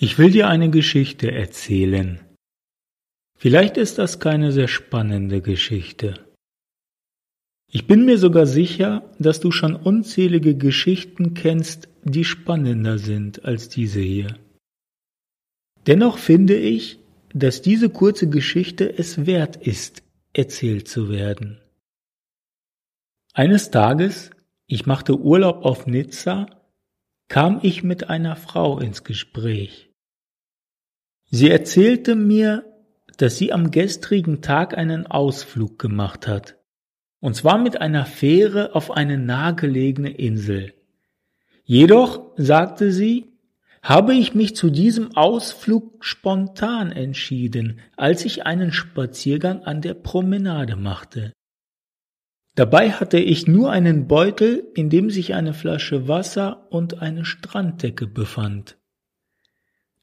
Ich will dir eine Geschichte erzählen. Vielleicht ist das keine sehr spannende Geschichte. Ich bin mir sogar sicher, dass du schon unzählige Geschichten kennst, die spannender sind als diese hier. Dennoch finde ich, dass diese kurze Geschichte es wert ist, erzählt zu werden. Eines Tages, ich machte Urlaub auf Nizza, kam ich mit einer Frau ins Gespräch. Sie erzählte mir, dass sie am gestrigen Tag einen Ausflug gemacht hat, und zwar mit einer Fähre auf eine nahegelegene Insel. Jedoch, sagte sie, habe ich mich zu diesem Ausflug spontan entschieden, als ich einen Spaziergang an der Promenade machte. Dabei hatte ich nur einen Beutel, in dem sich eine Flasche Wasser und eine Stranddecke befand.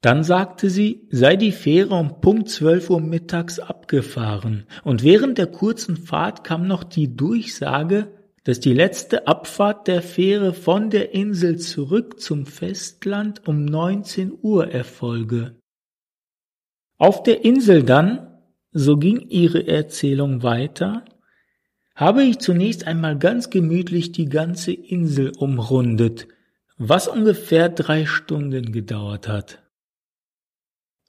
Dann sagte sie, sei die Fähre um Punkt 12 Uhr mittags abgefahren, und während der kurzen Fahrt kam noch die Durchsage, dass die letzte Abfahrt der Fähre von der Insel zurück zum Festland um 19 Uhr erfolge. Auf der Insel dann, so ging ihre Erzählung weiter, habe ich zunächst einmal ganz gemütlich die ganze Insel umrundet, was ungefähr drei Stunden gedauert hat.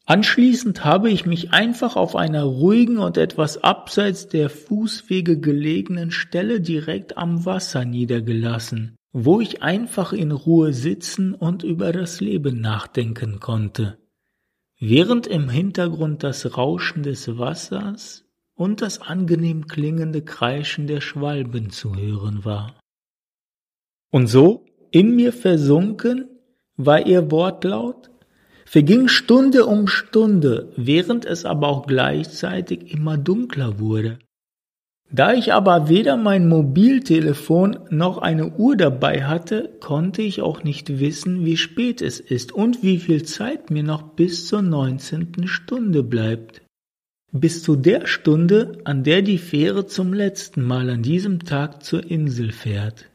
Anschließend habe ich mich einfach auf einer ruhigen und etwas abseits der Fußwege gelegenen Stelle direkt am Wasser niedergelassen, wo ich einfach in Ruhe sitzen und über das Leben nachdenken konnte, während im Hintergrund das Rauschen des Wassers und das angenehm klingende Kreischen der Schwalben zu hören war. Und so, in mir versunken, war ihr Wortlaut, verging Stunde um Stunde, während es aber auch gleichzeitig immer dunkler wurde. Da ich aber weder mein Mobiltelefon noch eine Uhr dabei hatte, konnte ich auch nicht wissen, wie spät es ist und wie viel Zeit mir noch bis zur neunzehnten Stunde bleibt bis zu der Stunde, an der die Fähre zum letzten Mal an diesem Tag zur Insel fährt.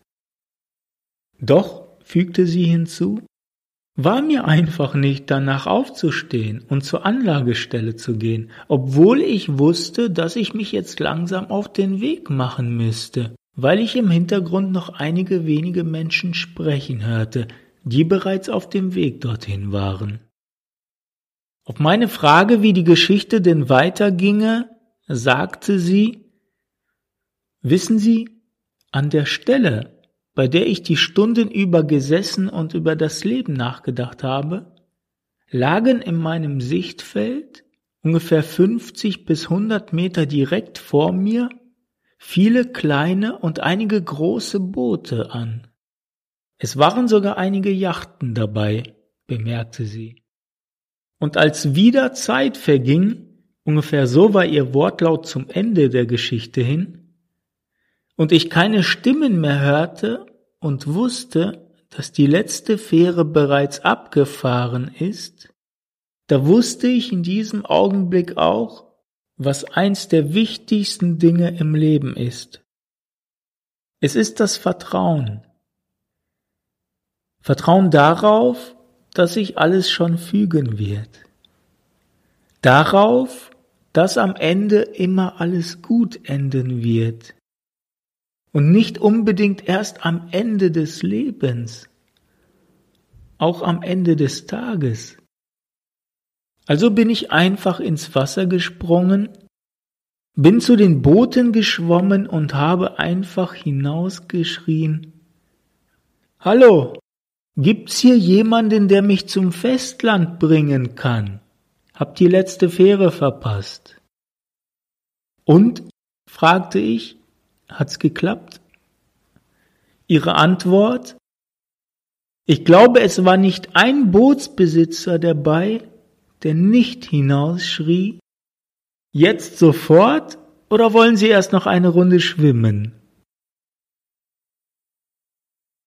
Doch, fügte sie hinzu, war mir einfach nicht danach aufzustehen und zur Anlagestelle zu gehen, obwohl ich wusste, dass ich mich jetzt langsam auf den Weg machen müsste, weil ich im Hintergrund noch einige wenige Menschen sprechen hörte, die bereits auf dem Weg dorthin waren. Auf meine Frage, wie die Geschichte denn weiterginge, sagte sie, Wissen Sie, an der Stelle, bei der ich die Stunden über gesessen und über das Leben nachgedacht habe, lagen in meinem Sichtfeld ungefähr 50 bis 100 Meter direkt vor mir viele kleine und einige große Boote an. Es waren sogar einige Yachten dabei, bemerkte sie. Und als wieder Zeit verging, ungefähr so war ihr Wortlaut zum Ende der Geschichte hin, und ich keine Stimmen mehr hörte und wusste, dass die letzte Fähre bereits abgefahren ist, da wusste ich in diesem Augenblick auch, was eins der wichtigsten Dinge im Leben ist. Es ist das Vertrauen. Vertrauen darauf, dass sich alles schon fügen wird. Darauf, dass am Ende immer alles gut enden wird. Und nicht unbedingt erst am Ende des Lebens, auch am Ende des Tages. Also bin ich einfach ins Wasser gesprungen, bin zu den Booten geschwommen und habe einfach hinausgeschrien, Hallo, Gibt's hier jemanden, der mich zum Festland bringen kann? Hab die letzte Fähre verpasst. Und? fragte ich. Hat's geklappt? Ihre Antwort? Ich glaube, es war nicht ein Bootsbesitzer dabei, der nicht hinausschrie. Jetzt sofort oder wollen Sie erst noch eine Runde schwimmen?